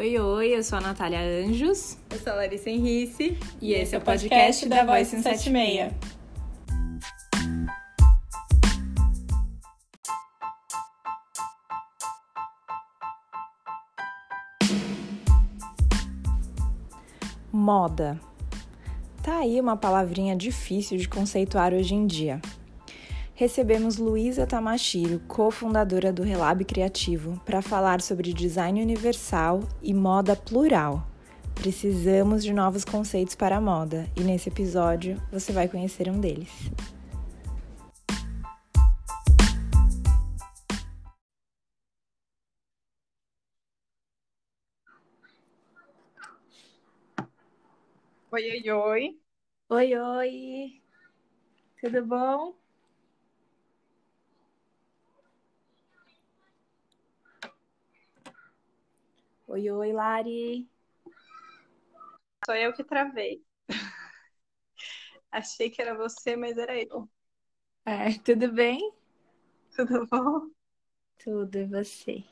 Oi, oi, eu sou a Natália Anjos. Eu sou a Larissa Henrice. E, e esse é o podcast, podcast da Voice 176. Moda. Tá aí uma palavrinha difícil de conceituar hoje em dia recebemos Luísa Tamashiro, cofundadora do Relab Criativo, para falar sobre design universal e moda plural. Precisamos de novos conceitos para a moda e nesse episódio você vai conhecer um deles. Oi, oi, oi. Oi, oi. Tudo bom? Oi, oi, Lari. Sou eu que travei. Achei que era você, mas era eu. É, tudo bem? Tudo bom? Tudo, e você?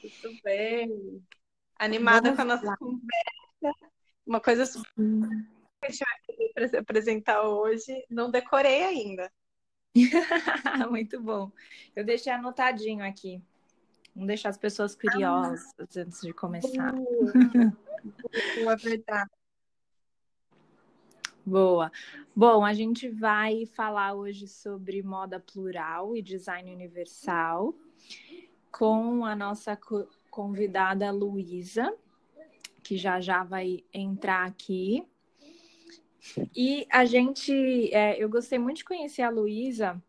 Tudo bem. Animada Vamos com a nossa lá. conversa. Uma coisa hum. que a gente vai apresentar hoje, não decorei ainda. Muito bom. Eu deixei anotadinho aqui. Vamos deixar as pessoas curiosas ah. antes de começar. Boa, verdade. Boa. Bom, a gente vai falar hoje sobre moda plural e design universal com a nossa convidada Luísa, que já já vai entrar aqui. E a gente, é, eu gostei muito de conhecer a Luísa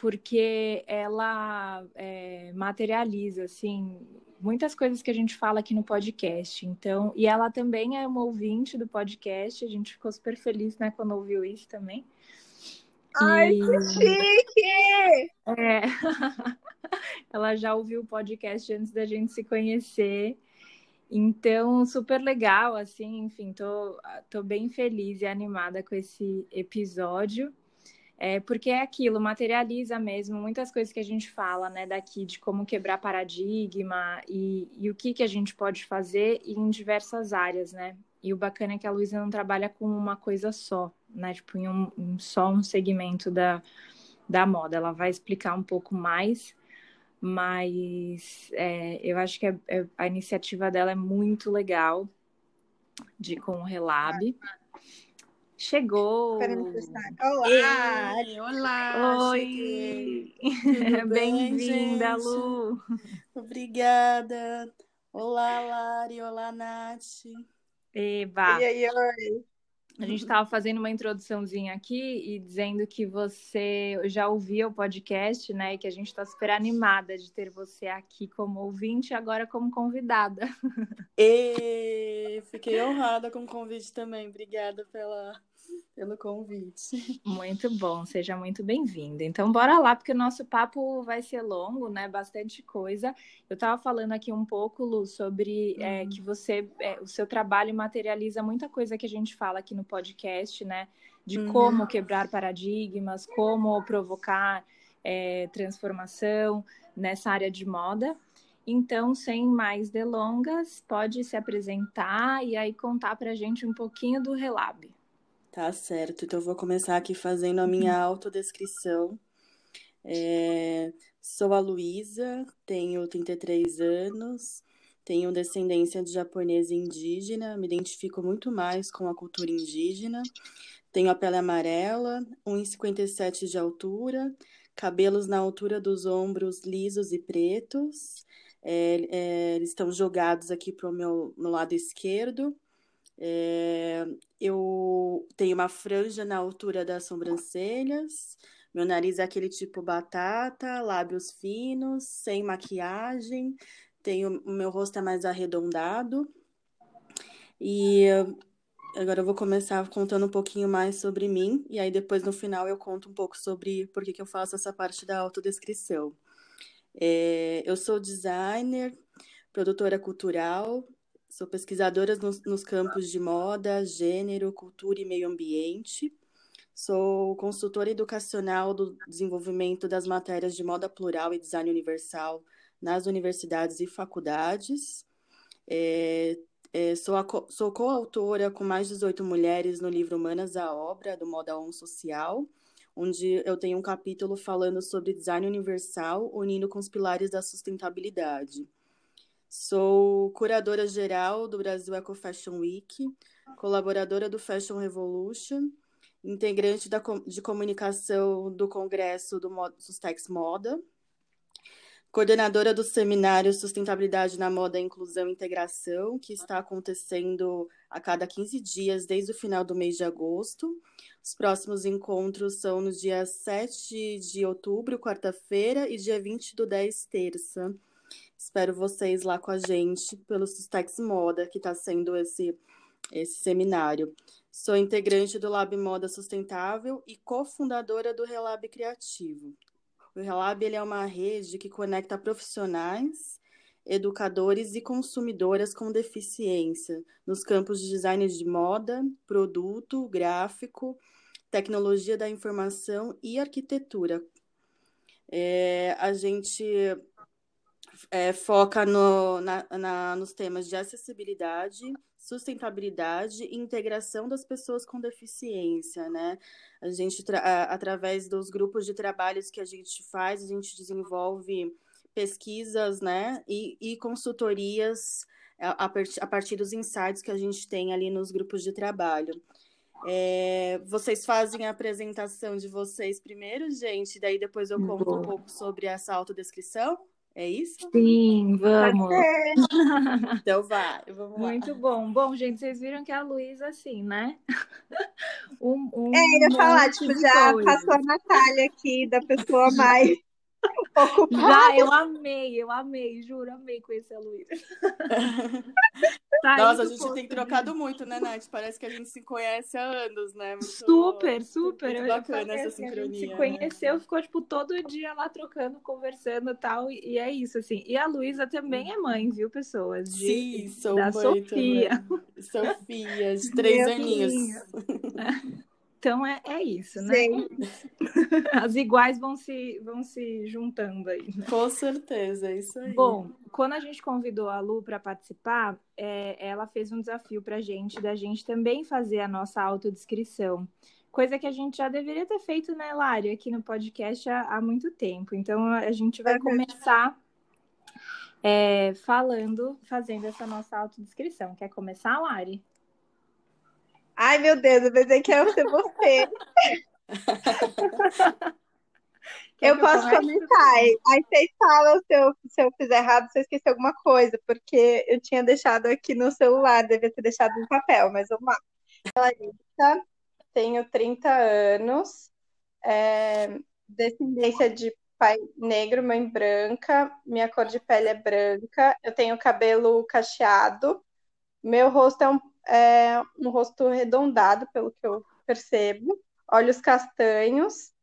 porque ela é, materializa assim muitas coisas que a gente fala aqui no podcast. Então, e ela também é uma ouvinte do podcast. A gente ficou super feliz, né, quando ouviu isso também. Ai, e... que chique! É. ela já ouviu o podcast antes da gente se conhecer. Então, super legal, assim, enfim, tô, tô bem feliz e animada com esse episódio. É, porque é aquilo, materializa mesmo muitas coisas que a gente fala, né, daqui, de como quebrar paradigma e, e o que, que a gente pode fazer em diversas áreas, né? E o bacana é que a Luísa não trabalha com uma coisa só, né? Tipo, em, um, só um segmento da, da moda. Ela vai explicar um pouco mais, mas é, eu acho que é, é, a iniciativa dela é muito legal de com o Relab. Chegou! Olá! Ei, olá! Oi! Bem-vinda, Lu! Obrigada! Olá, Lari! Olá, Nath! Eba! E aí, oi! A gente estava fazendo uma introduçãozinha aqui e dizendo que você já ouvia o podcast, né? E que a gente está super animada de ter você aqui como ouvinte e agora como convidada. E fiquei honrada com o convite também. Obrigada pela, pelo convite. Muito bom, seja muito bem-vinda. Então, bora lá, porque o nosso papo vai ser longo, né? Bastante coisa. Eu estava falando aqui um pouco, Lu, sobre uhum. é, que você, é, o seu trabalho materializa muita coisa que a gente fala aqui no podcast, né? De uhum. como quebrar paradigmas, como provocar é, transformação nessa área de moda. Então, sem mais delongas, pode se apresentar e aí contar para a gente um pouquinho do Relab. Tá certo, então eu vou começar aqui fazendo a minha uhum. autodescrição. É, sou a Luísa, tenho 33 anos, tenho descendência de japonês e indígena, me identifico muito mais com a cultura indígena. Tenho a pele amarela, 1,57 de altura, cabelos na altura dos ombros lisos e pretos. É, é, eles estão jogados aqui para o meu, meu lado esquerdo. É, eu tenho uma franja na altura das sobrancelhas, meu nariz é aquele tipo batata, lábios finos, sem maquiagem, tenho, o meu rosto é mais arredondado. E agora eu vou começar contando um pouquinho mais sobre mim, e aí depois no final eu conto um pouco sobre por que, que eu faço essa parte da autodescrição. É, eu sou designer, produtora cultural, Sou pesquisadora nos, nos campos de moda, gênero, cultura e meio ambiente. Sou consultora educacional do desenvolvimento das matérias de moda plural e design universal nas universidades e faculdades. É, é, sou, a, sou coautora com mais de 18 mulheres no livro Humanas à Obra, do Moda On Social, onde eu tenho um capítulo falando sobre design universal, unindo com os pilares da sustentabilidade. Sou curadora geral do Brasil Eco Fashion Week, colaboradora do Fashion Revolution, integrante da, de comunicação do Congresso do Sustex Moda, coordenadora do seminário Sustentabilidade na Moda, Inclusão e Integração, que está acontecendo a cada 15 dias desde o final do mês de agosto. Os próximos encontros são no dia 7 de outubro, quarta-feira, e dia 20 do 10, terça. Espero vocês lá com a gente pelo Sustex Moda, que está sendo esse, esse seminário. Sou integrante do Lab Moda Sustentável e cofundadora do Relab Criativo. O Relab ele é uma rede que conecta profissionais, educadores e consumidoras com deficiência nos campos de design de moda, produto, gráfico, tecnologia da informação e arquitetura. É, a gente é, foca no, na, na, nos temas de acessibilidade, sustentabilidade e integração das pessoas com deficiência, né? A gente, através dos grupos de trabalhos que a gente faz, a gente desenvolve pesquisas, né? E, e consultorias a, a partir dos insights que a gente tem ali nos grupos de trabalho. É, vocês fazem a apresentação de vocês primeiro, gente, daí depois eu conto Boa. um pouco sobre essa autodescrição? É isso? Sim, vamos. então vai, vamos lá. Muito bom. Bom, gente, vocês viram que a Luísa, assim, né? Um, um é, eu ia falar, tipo, já coisa. passou a Natália aqui, da pessoa mais Já, eu amei, eu amei, juro, amei conhecer a Luísa. Tá Nossa, a gente tem trocado muito, né, Nath? Parece que a gente se conhece há anos, né? Muito, super, super. Muito bacana essa sincronia. A gente se né? conheceu, né? ficou, tipo, todo dia lá trocando, conversando e tal, e é isso, assim. E a Luísa também é mãe, viu, pessoas? De, Sim, sou da mãe Sofia. Também. Sofia, de três Meu aninhos. Então é, é isso, né? Sim. As iguais vão se, vão se juntando aí. Né? Com certeza, é isso aí. Bom, quando a gente convidou a Lu para participar, é, ela fez um desafio para a gente, da gente também fazer a nossa autodescrição. Coisa que a gente já deveria ter feito, né, Lari, aqui no podcast há, há muito tempo. Então a gente vai é começar é, falando, fazendo essa nossa autodescrição. Quer começar, Lari? Ai, meu Deus, eu pensei que ia ser você. eu posso comentar. Aí vocês falam se eu, se eu fizer errado, se eu esqueci alguma coisa, porque eu tinha deixado aqui no celular, devia ter deixado no papel, mas vamos lá. Larissa, tenho 30 anos, é, descendência de pai negro, mãe branca, minha cor de pele é branca, eu tenho cabelo cacheado, meu rosto é um é um rosto arredondado, pelo que eu percebo, olhos castanhos,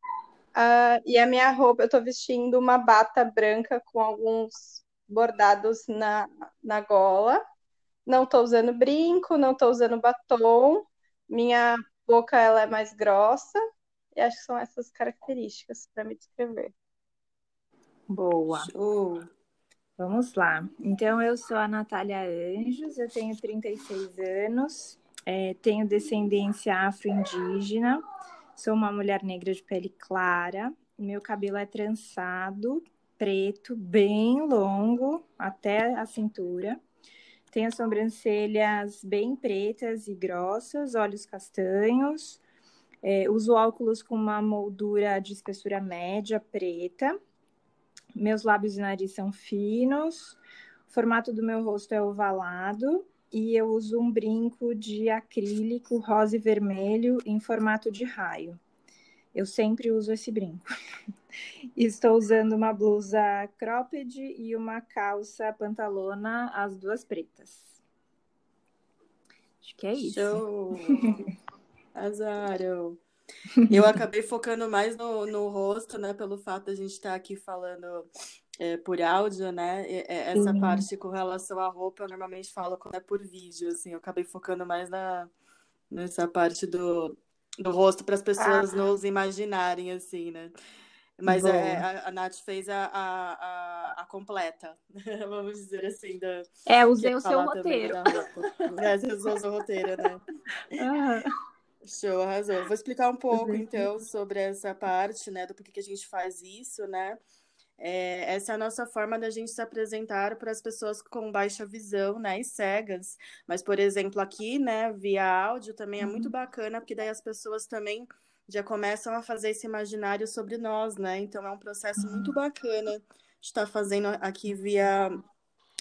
uh, e a minha roupa, eu estou vestindo uma bata branca com alguns bordados na, na gola. Não estou usando brinco, não estou usando batom, minha boca ela é mais grossa, e acho que são essas características para me descrever. Boa. Show. Vamos lá. Então, eu sou a Natália Anjos, eu tenho 36 anos, é, tenho descendência afro-indígena, sou uma mulher negra de pele clara, meu cabelo é trançado, preto, bem longo, até a cintura. Tenho sobrancelhas bem pretas e grossas, olhos castanhos. É, uso óculos com uma moldura de espessura média, preta meus lábios e nariz são finos, o formato do meu rosto é ovalado e eu uso um brinco de acrílico rosa e vermelho em formato de raio. Eu sempre uso esse brinco. Estou usando uma blusa cropped e uma calça pantalona, as duas pretas. Acho que é isso. Show! Azaro! Eu acabei focando mais no, no rosto, né? Pelo fato de a gente estar tá aqui falando é, por áudio, né? E, essa uhum. parte com relação à roupa, eu normalmente falo quando é por vídeo, assim. Eu acabei focando mais na, nessa parte do, do rosto para as pessoas ah. nos imaginarem, assim, né? Mas é, a, a Nath fez a, a, a, completa, vamos dizer assim. Da, é, usei o seu roteiro. É, você usou o seu roteiro, né? Show, arrasou. Vou explicar um pouco, então, sobre essa parte, né, do porquê que a gente faz isso, né? É, essa é a nossa forma da gente se apresentar para as pessoas com baixa visão, né, e cegas. Mas, por exemplo, aqui, né, via áudio também é muito uhum. bacana, porque daí as pessoas também já começam a fazer esse imaginário sobre nós, né? Então é um processo muito uhum. bacana de estar fazendo aqui via,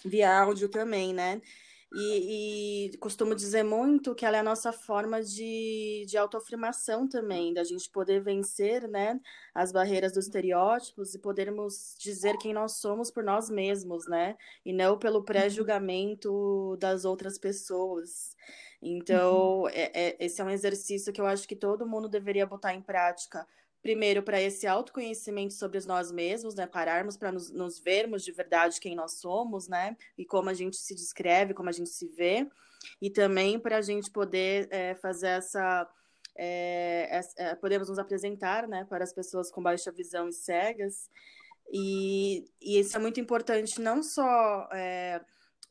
via áudio também, né? E, e, costumo dizer muito que ela é a nossa forma de, de autoafirmação também, da gente poder vencer né, as barreiras dos estereótipos e podermos dizer quem nós somos por nós mesmos, né? E não pelo uhum. pré-julgamento das outras pessoas. Então, uhum. é, é, esse é um exercício que eu acho que todo mundo deveria botar em prática. Primeiro, para esse autoconhecimento sobre nós mesmos, né? Pararmos para nos, nos, vermos de verdade quem nós somos, né? E como a gente se descreve, como a gente se vê. E também para a gente poder é, fazer essa. É, é, podemos nos apresentar, né? Para as pessoas com baixa visão e cegas. E, e isso é muito importante, não só é,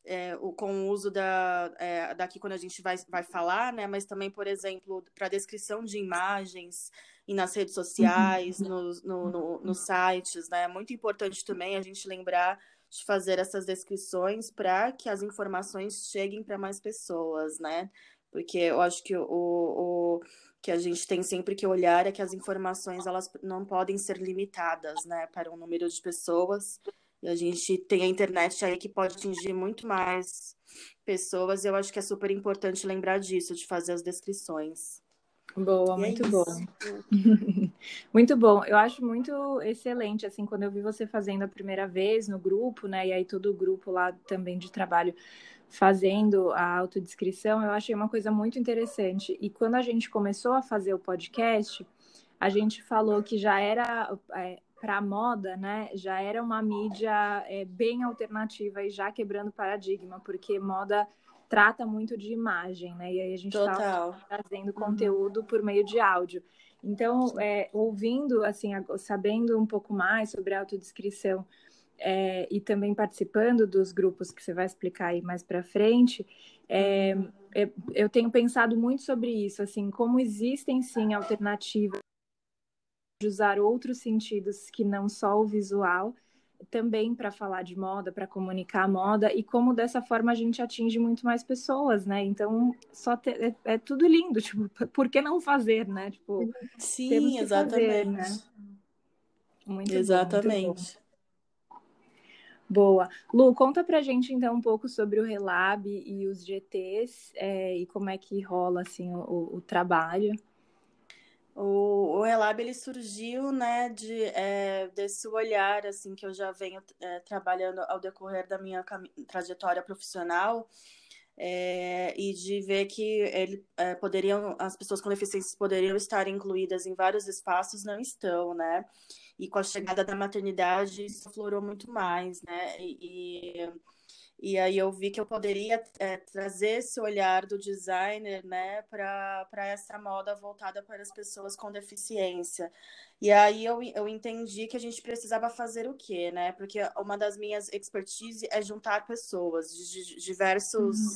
é, o, com o uso da, é, daqui quando a gente vai, vai falar, né? Mas também, por exemplo, para descrição de imagens e nas redes sociais, uhum. nos, no, no, nos sites, né? É muito importante também a gente lembrar de fazer essas descrições para que as informações cheguem para mais pessoas, né? Porque eu acho que o, o que a gente tem sempre que olhar é que as informações elas não podem ser limitadas, né, para um número de pessoas e a gente tem a internet aí que pode atingir muito mais pessoas. E eu acho que é super importante lembrar disso, de fazer as descrições. Boa, e é muito é bom. muito bom. Eu acho muito excelente, assim, quando eu vi você fazendo a primeira vez no grupo, né? E aí todo o grupo lá também de trabalho fazendo a autodescrição, eu achei uma coisa muito interessante. E quando a gente começou a fazer o podcast, a gente falou que já era é, para a moda, né, já era uma mídia é, bem alternativa e já quebrando paradigma, porque moda trata muito de imagem, né? E aí a gente está trazendo uhum. conteúdo por meio de áudio. Então, é, ouvindo, assim, sabendo um pouco mais sobre a autodescrição é, e também participando dos grupos que você vai explicar aí mais para frente, é, uhum. é, eu tenho pensado muito sobre isso, assim, como existem sim alternativas de usar outros sentidos que não só o visual, também para falar de moda, para comunicar a moda e como dessa forma a gente atinge muito mais pessoas, né? Então, só é, é, tudo lindo, tipo, por que não fazer, né? Tipo, sim, exatamente. Fazer, né? Muito exatamente. Bom, muito bom. Boa. Lu, conta pra gente então um pouco sobre o Relab e os GTs é, e como é que rola assim o, o trabalho. O, o Relab ele surgiu, né, de, é, desse olhar, assim, que eu já venho é, trabalhando ao decorrer da minha trajetória profissional, é, e de ver que ele, poderiam, as pessoas com deficiências poderiam estar incluídas em vários espaços, não estão, né? E com a chegada da maternidade, isso florou muito mais, né? e, e e aí eu vi que eu poderia é, trazer esse olhar do designer, né, para essa moda voltada para as pessoas com deficiência. E aí eu, eu entendi que a gente precisava fazer o quê, né? Porque uma das minhas expertise é juntar pessoas de, diversos uhum.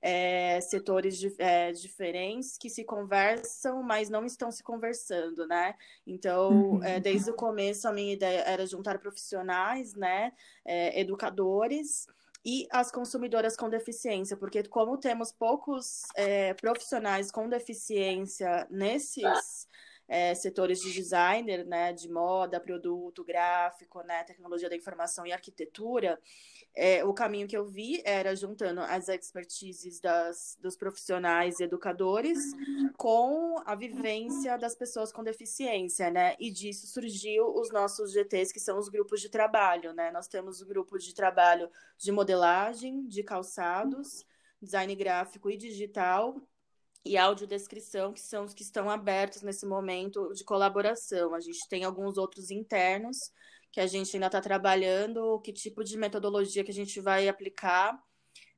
é, setores de, é, diferentes que se conversam, mas não estão se conversando, né? Então, uhum. é, desde o começo, a minha ideia era juntar profissionais, né? É, educadores e as consumidoras com deficiência, porque como temos poucos é, profissionais com deficiência nesses é, setores de designer, né, de moda, produto, gráfico, né, tecnologia da informação e arquitetura, é, o caminho que eu vi era juntando as expertises das, dos profissionais educadores com a vivência das pessoas com deficiência, né? E disso surgiu os nossos GTs, que são os grupos de trabalho, né? Nós temos o grupo de trabalho de modelagem, de calçados, design gráfico e digital, e audiodescrição, que são os que estão abertos nesse momento de colaboração. A gente tem alguns outros internos que a gente ainda está trabalhando, que tipo de metodologia que a gente vai aplicar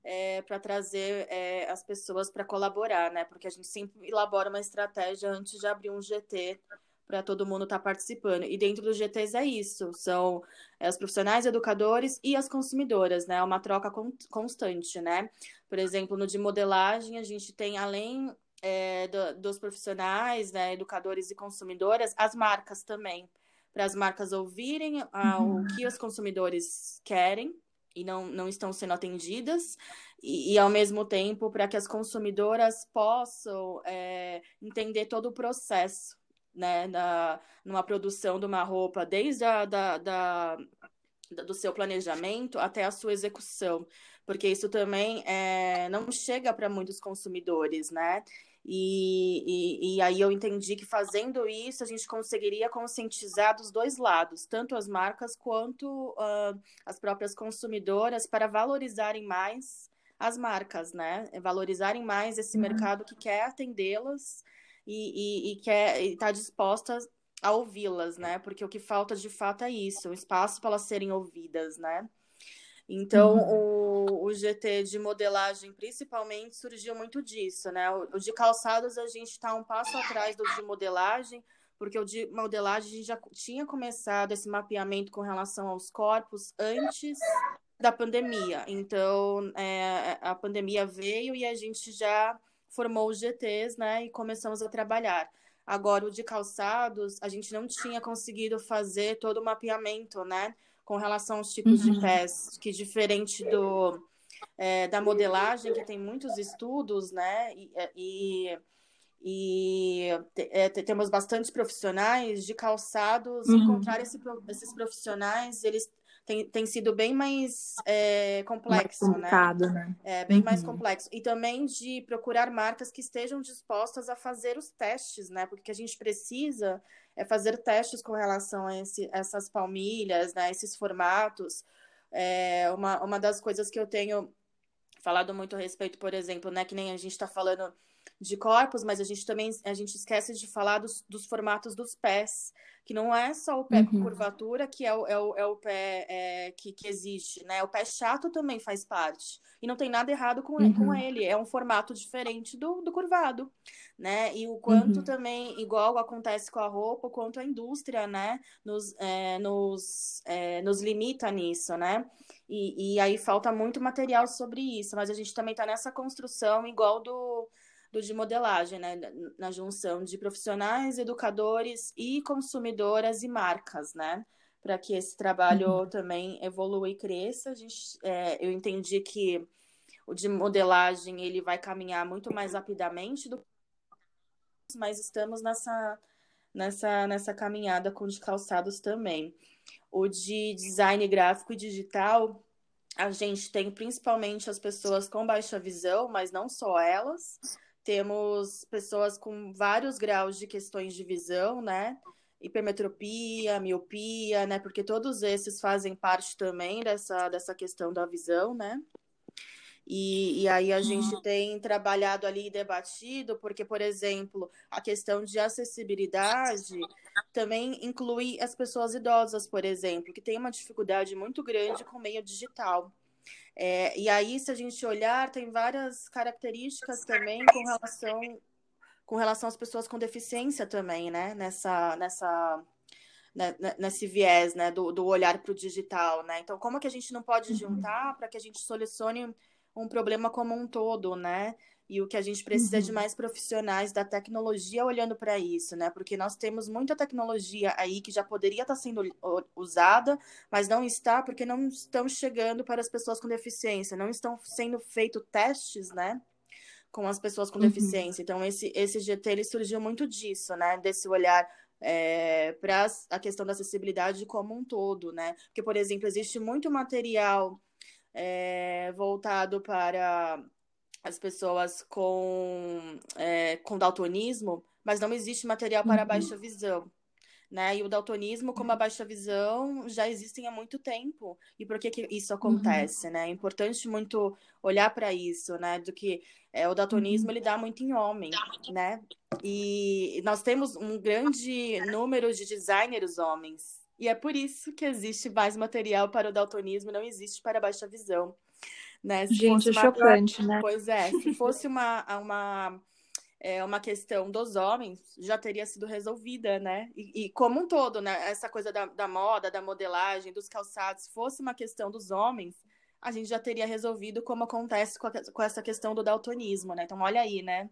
é, para trazer é, as pessoas para colaborar, né? Porque a gente sempre elabora uma estratégia antes de abrir um GT para todo mundo estar tá participando. E dentro dos GTs é isso, são é, os profissionais, educadores e as consumidoras, né? É uma troca constante, né? Por exemplo, no de modelagem, a gente tem, além é, do, dos profissionais, né, educadores e consumidoras, as marcas também, para as marcas ouvirem ah, uhum. o que os consumidores querem e não, não estão sendo atendidas, e, e ao mesmo tempo para que as consumidoras possam é, entender todo o processo né, na, numa produção de uma roupa, desde a, da, da, do seu planejamento até a sua execução, porque isso também é, não chega para muitos consumidores, né? E, e, e, aí eu entendi que fazendo isso a gente conseguiria conscientizar dos dois lados, tanto as marcas quanto uh, as próprias consumidoras, para valorizarem mais as marcas, né? Valorizarem mais esse uhum. mercado que quer atendê-las e, e, quer estar tá disposta a ouvi-las, né? Porque o que falta de fato é isso, um espaço para elas serem ouvidas, né? Então, uhum. o, o, GT de modelagem, principalmente, surgiu muito disso, né? O, o de calçados, a gente está um passo atrás do de modelagem, porque o de modelagem a gente já tinha começado esse mapeamento com relação aos corpos antes da pandemia. Então, é, a pandemia veio e a gente já formou os GTs, né? E começamos a trabalhar. Agora, o de calçados, a gente não tinha conseguido fazer todo o mapeamento, né? Com relação aos tipos uhum. de pés, que diferente do é, da modelagem, que tem muitos estudos, né? E, é, e, e é, temos bastante profissionais de calçados, uhum. encontrar esse, esses profissionais, eles tem, tem sido bem mais é, complexo, mais né? né? É bem uhum. mais complexo. E também de procurar marcas que estejam dispostas a fazer os testes, né? Porque a gente precisa é fazer testes com relação a esse, essas palmilhas, né? Esses formatos. É uma, uma das coisas que eu tenho falado muito a respeito, por exemplo, né? Que nem a gente está falando de corpos, mas a gente também a gente esquece de falar dos, dos formatos dos pés que não é só o pé uhum. com curvatura que é o, é o, é o pé é, que, que existe, né? O pé chato também faz parte. E não tem nada errado com, uhum. com ele. É um formato diferente do, do curvado, né? E o quanto uhum. também, igual acontece com a roupa, o quanto a indústria, né, nos, é, nos, é, nos limita nisso, né? E, e aí falta muito material sobre isso, mas a gente também está nessa construção igual do do de modelagem, né? Na junção de profissionais, educadores e consumidoras e marcas, né? Para que esse trabalho uhum. também evolua e cresça. A gente, é, eu entendi que o de modelagem ele vai caminhar muito mais rapidamente do mas estamos nessa nessa nessa caminhada com de calçados também. O de design gráfico e digital, a gente tem principalmente as pessoas com baixa visão, mas não só elas temos pessoas com vários graus de questões de visão, né? Hipermetropia, miopia, né? Porque todos esses fazem parte também dessa, dessa questão da visão, né? E, e aí a gente uhum. tem trabalhado ali e debatido, porque, por exemplo, a questão de acessibilidade também inclui as pessoas idosas, por exemplo, que têm uma dificuldade muito grande com o meio digital. É, e aí, se a gente olhar, tem várias características também com relação, com relação às pessoas com deficiência também, né? Nessa, nessa, né, nesse viés, né? Do, do olhar para o digital, né? Então, como que a gente não pode uhum. juntar para que a gente solucione um problema como um todo, né? E o que a gente precisa uhum. de mais profissionais da tecnologia olhando para isso, né? Porque nós temos muita tecnologia aí que já poderia estar tá sendo usada, mas não está porque não estão chegando para as pessoas com deficiência, não estão sendo feitos testes, né? Com as pessoas com uhum. deficiência. Então, esse, esse GT ele surgiu muito disso, né? Desse olhar é, para a questão da acessibilidade como um todo, né? Porque, por exemplo, existe muito material é, voltado para as pessoas com, é, com daltonismo, mas não existe material para uhum. baixa visão. Né? E o daltonismo, como a baixa visão, já existem há muito tempo. E por que, que isso acontece? Uhum. Né? É importante muito olhar para isso, né? Do que é, o daltonismo uhum. ele dá muito em homem, né? E nós temos um grande número de designers homens. E é por isso que existe mais material para o daltonismo, não existe para a baixa visão. Né? Se Gente, é chocante, né? Pois é, se fosse uma, uma é, uma questão dos homens, já teria sido resolvida, né? E, e como um todo, né? Essa coisa da, da moda, da modelagem, dos calçados, se fosse uma questão dos homens, a gente já teria resolvido como acontece com, a, com essa questão do daltonismo, né? Então, olha aí, né?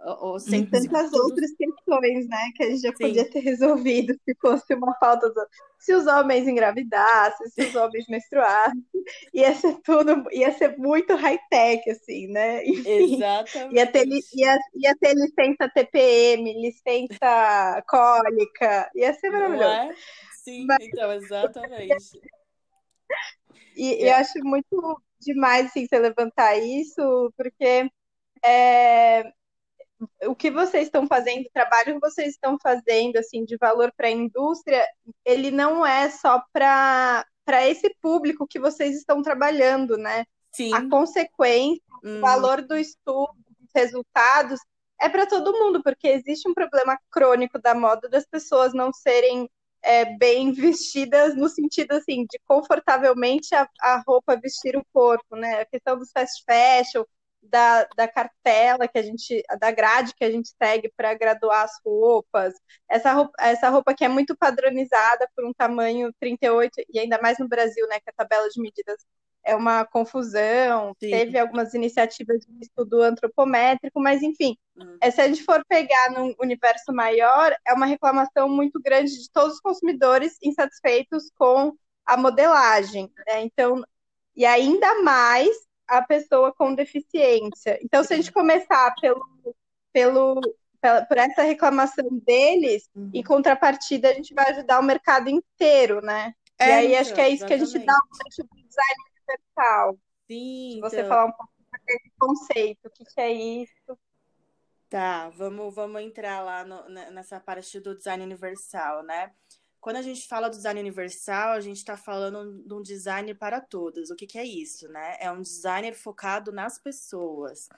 Ou, sem, tantas outras questões, né, que a gente já Sim. podia ter resolvido se fosse uma falta do... se os homens engravidassem, se os homens menstruassem, ia ser tudo, ia ser muito high-tech, assim, né? Enfim, Exatamente. Ia ter, ia, ia ter licença TPM, licença cólica, ia ser maravilhoso. É? Sim, Mas... então, exatamente. E é. eu acho muito demais, assim, você levantar isso, porque é, o que vocês estão fazendo, o trabalho que vocês estão fazendo assim de valor para a indústria, ele não é só para esse público que vocês estão trabalhando, né? Sim. A consequência, hum. o valor do estudo, os resultados é para todo mundo, porque existe um problema crônico da moda das pessoas não serem é, bem vestidas no sentido assim de confortavelmente a, a roupa vestir o corpo, né? A questão dos fast fashion, da, da cartela que a gente, da grade que a gente segue para graduar as roupas. Essa roupa, essa roupa que é muito padronizada por um tamanho 38, e ainda mais no Brasil, né, que a tabela de medidas é uma confusão. Sim. Teve algumas iniciativas de estudo antropométrico, mas enfim, hum. se a gente for pegar num universo maior, é uma reclamação muito grande de todos os consumidores insatisfeitos com a modelagem. Né? Então, e ainda mais a pessoa com deficiência. Então, se a gente começar pelo, pelo, pela, por essa reclamação deles, uhum. em contrapartida, a gente vai ajudar o mercado inteiro, né? É, e aí acho que é isso exatamente. que a gente dá um design universal. Sim. Se você então... falar um pouco desse conceito, o que, que é isso? Tá, vamos, vamos entrar lá no, nessa parte do design universal, né? Quando a gente fala do design universal, a gente está falando de um design para todas. O que, que, é isso, né? É um designer focado nas pessoas.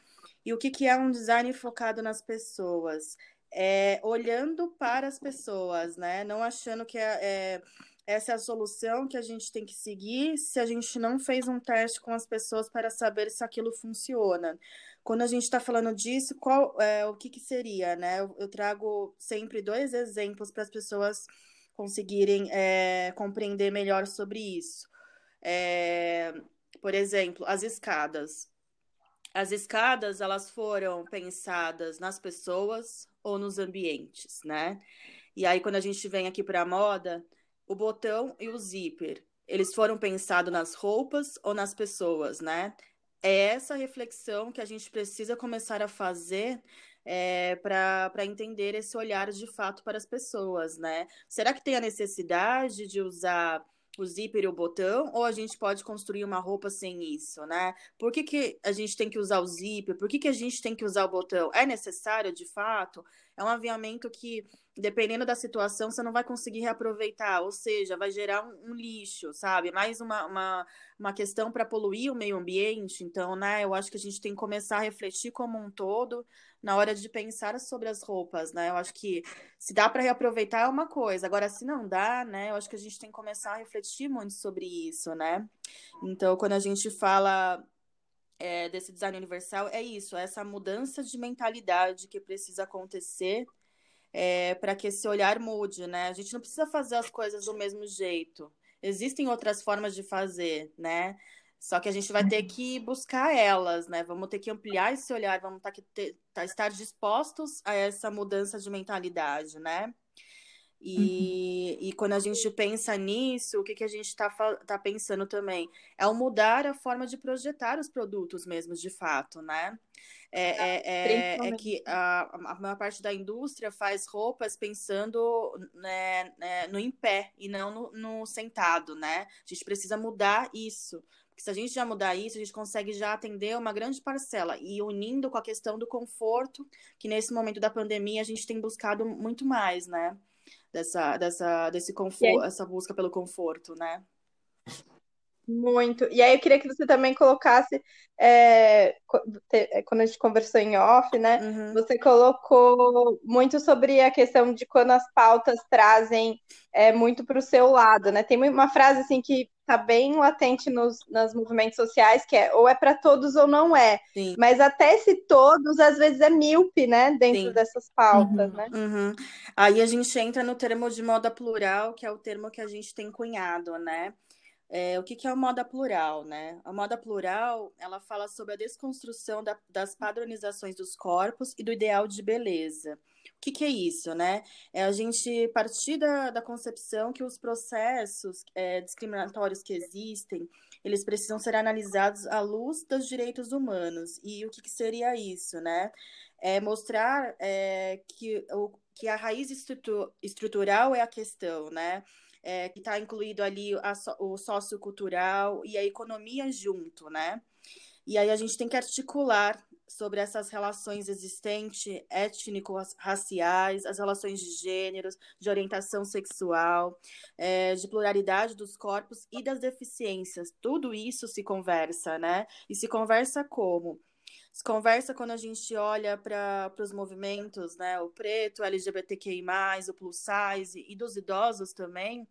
E o que, que é um design focado nas pessoas? É olhando para as pessoas, né? Não achando que é, é, essa é a solução que a gente tem que seguir se a gente não fez um teste com as pessoas para saber se aquilo funciona. Quando a gente está falando disso, qual é, o que, que seria, né? Eu, eu trago sempre dois exemplos para as pessoas conseguirem é, compreender melhor sobre isso. É, por exemplo, as escadas. As escadas, elas foram pensadas nas pessoas ou nos ambientes, né? E aí, quando a gente vem aqui para a moda, o botão e o zíper, eles foram pensados nas roupas ou nas pessoas, né? É essa reflexão que a gente precisa começar a fazer é, para entender esse olhar de fato para as pessoas, né? Será que tem a necessidade de usar o zíper e o botão, ou a gente pode construir uma roupa sem isso, né? Por que, que a gente tem que usar o zíper? Por que, que a gente tem que usar o botão? É necessário, de fato? É um aviamento que, dependendo da situação, você não vai conseguir reaproveitar, ou seja, vai gerar um, um lixo, sabe? Mais uma, uma, uma questão para poluir o meio ambiente. Então, né, eu acho que a gente tem que começar a refletir como um todo na hora de pensar sobre as roupas, né? Eu acho que se dá para reaproveitar é uma coisa, agora se não dá, né? Eu acho que a gente tem que começar a refletir muito sobre isso, né? Então, quando a gente fala é, desse design universal, é isso, é essa mudança de mentalidade que precisa acontecer é, para que esse olhar mude, né? A gente não precisa fazer as coisas do mesmo jeito. Existem outras formas de fazer, né? Só que a gente vai ter que buscar elas, né? Vamos ter que ampliar esse olhar, vamos ter que ter, tá, estar dispostos a essa mudança de mentalidade, né? E, uhum. e quando a gente pensa nisso, o que, que a gente está tá pensando também? É o mudar a forma de projetar os produtos mesmos, de fato, né? É, é, é, é que a, a maior parte da indústria faz roupas pensando né, né, no em pé e não no, no sentado, né? A gente precisa mudar isso. Porque se a gente já mudar isso, a gente consegue já atender uma grande parcela e unindo com a questão do conforto, que nesse momento da pandemia a gente tem buscado muito mais, né? Dessa, dessa, desse conforto, essa busca pelo conforto, né? Muito. E aí eu queria que você também colocasse, é, quando a gente conversou em off, né? Uhum. Você colocou muito sobre a questão de quando as pautas trazem é, muito para o seu lado, né? Tem uma frase assim que está bem latente nos, nos movimentos sociais, que é ou é para todos ou não é. Sim. Mas até esse todos, às vezes, é míope, né? Dentro Sim. dessas pautas, uhum. né? Uhum. Aí a gente entra no termo de moda plural, que é o termo que a gente tem cunhado, né? É, o que, que é a moda plural, né? A moda plural, ela fala sobre a desconstrução da, das padronizações dos corpos e do ideal de beleza. O que, que é isso, né? É a gente partir da, da concepção que os processos é, discriminatórios que existem, eles precisam ser analisados à luz dos direitos humanos. E o que, que seria isso, né? É mostrar é, que, o, que a raiz estrutural é a questão, né? É, que está incluído ali a, o sociocultural e a economia junto, né? E aí a gente tem que articular sobre essas relações existentes, étnico-raciais, as relações de gêneros, de orientação sexual, é, de pluralidade dos corpos e das deficiências. Tudo isso se conversa, né? E se conversa como? Se conversa quando a gente olha para os movimentos, né? O preto, LGBTQI, o plus size e dos idosos também,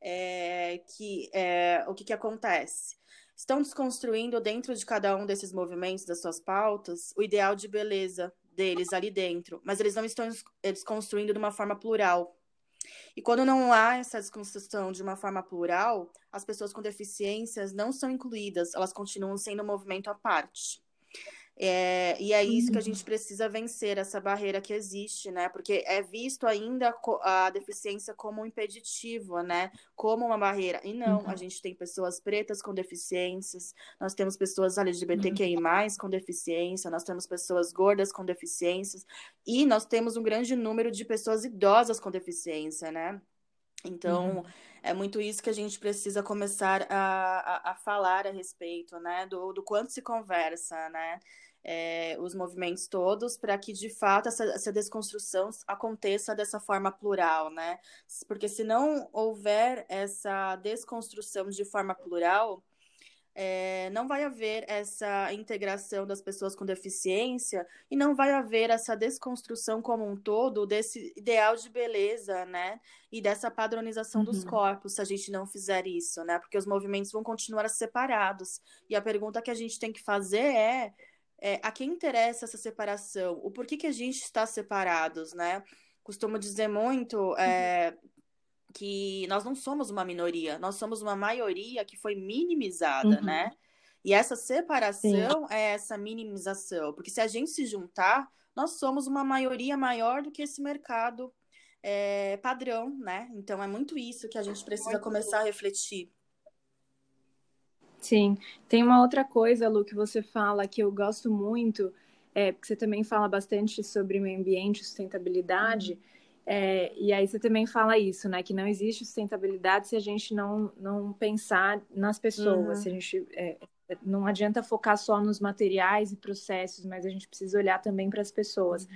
é, que é, o que, que acontece? Estão desconstruindo dentro de cada um desses movimentos, das suas pautas, o ideal de beleza deles ali dentro, mas eles não estão desconstruindo de uma forma plural. E quando não há essa desconstrução de uma forma plural, as pessoas com deficiências não são incluídas, elas continuam sendo um movimento à parte. É, e é isso que a gente precisa vencer, essa barreira que existe, né? Porque é visto ainda a deficiência como um impeditivo, né? Como uma barreira. E não, uhum. a gente tem pessoas pretas com deficiências, nós temos pessoas LGBTQI, uhum. com deficiência, nós temos pessoas gordas com deficiências, e nós temos um grande número de pessoas idosas com deficiência, né? Então, uhum. é muito isso que a gente precisa começar a, a, a falar a respeito, né? Do, do quanto se conversa, né? É, os movimentos todos para que de fato essa, essa, desconstrução aconteça dessa forma plural, né? Porque se não houver essa desconstrução de forma plural, é, não vai haver essa integração das pessoas com deficiência e não vai haver essa desconstrução como um todo desse ideal de beleza, né? E dessa padronização uhum. dos corpos, se a gente não fizer isso, né? Porque os movimentos vão continuar separados. E a pergunta que a gente tem que fazer é é, a quem interessa essa separação? O porquê que a gente está separados, né? Costumo dizer muito é, que nós não somos uma minoria, nós somos uma maioria que foi minimizada, uhum. né? E essa separação Sim. é essa minimização, porque se a gente se juntar, nós somos uma maioria maior do que esse mercado é, padrão, né? Então é muito isso que a gente precisa começar a refletir. Sim, tem uma outra coisa, Lu, que você fala que eu gosto muito, é, porque você também fala bastante sobre meio ambiente, sustentabilidade, uhum. é, e aí você também fala isso, né? Que não existe sustentabilidade se a gente não, não pensar nas pessoas, uhum. se a gente é, não adianta focar só nos materiais e processos, mas a gente precisa olhar também para as pessoas. Uhum.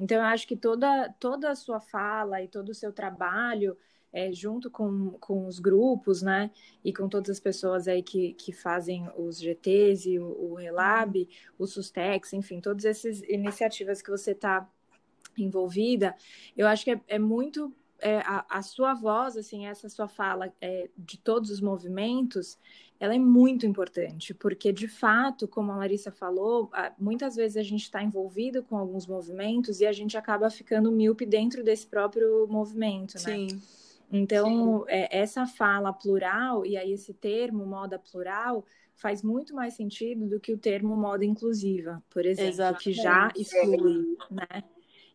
Então, eu acho que toda, toda a sua fala e todo o seu trabalho é, junto com, com os grupos, né, e com todas as pessoas aí que, que fazem os GTs e o, o Relab, o Sustex, enfim, todas essas iniciativas que você está envolvida, eu acho que é, é muito é, a, a, sua voz, assim, essa sua fala é, de todos os movimentos, ela é muito importante, porque de fato, como a Larissa falou, muitas vezes a gente está envolvido com alguns movimentos e a gente acaba ficando míope dentro desse próprio movimento, né? Sim. Então, é, essa fala plural, e aí esse termo moda plural, faz muito mais sentido do que o termo moda inclusiva, por exemplo, Exatamente. que já exclui, né?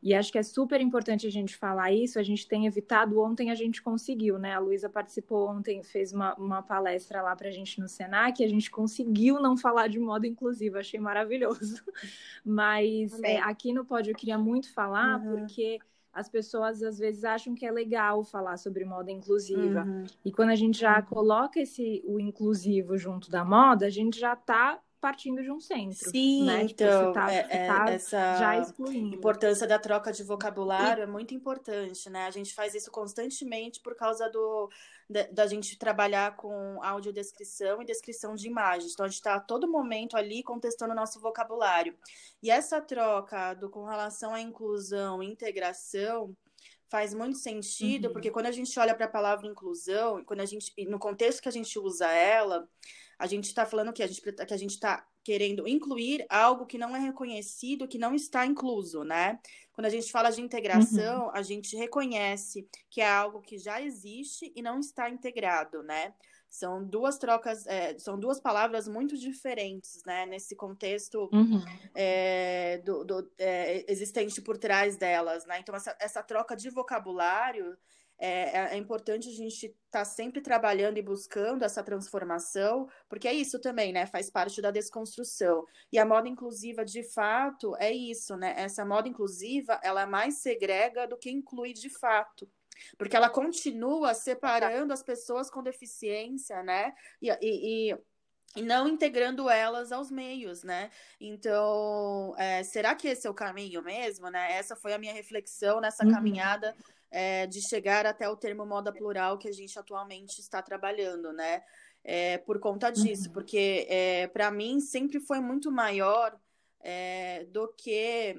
E acho que é super importante a gente falar isso. A gente tem evitado, ontem a gente conseguiu, né? A Luísa participou ontem, fez uma, uma palestra lá para a gente no Senac, e a gente conseguiu não falar de moda inclusiva, achei maravilhoso. Mas é, aqui no Pódio eu queria muito falar, uhum. porque as pessoas às vezes acham que é legal falar sobre moda inclusiva. Uhum. E quando a gente já uhum. coloca esse o inclusivo junto da moda, a gente já está partindo de um centro. Sim, né? Tipo, então, tá, é, é, tá essa já excluindo. importância da troca de vocabulário e... é muito importante, né? A gente faz isso constantemente por causa do da, da gente trabalhar com audiodescrição e descrição de imagens. Então, a gente está a todo momento ali contestando o nosso vocabulário. E essa troca do, com relação à inclusão e integração faz muito sentido, uhum. porque quando a gente olha para a palavra inclusão, quando a gente, no contexto que a gente usa ela, a gente está falando que a gente que a gente está querendo incluir algo que não é reconhecido, que não está incluso, né? Quando a gente fala de integração, uhum. a gente reconhece que é algo que já existe e não está integrado, né? São duas trocas, é, são duas palavras muito diferentes, né? Nesse contexto uhum. é, do, do é, existente por trás delas, né? Então, essa, essa troca de vocabulário é, é, é importante a gente estar tá sempre trabalhando e buscando essa transformação, porque é isso também, né? Faz parte da desconstrução. E a moda inclusiva, de fato, é isso, né? Essa moda inclusiva, ela é mais segrega do que inclui de fato. Porque ela continua separando as pessoas com deficiência, né? E, e, e e não integrando elas aos meios, né? Então, é, será que esse é o caminho mesmo, né? Essa foi a minha reflexão nessa uhum. caminhada é, de chegar até o termo moda plural que a gente atualmente está trabalhando, né? É, por conta disso, uhum. porque é, para mim sempre foi muito maior é, do que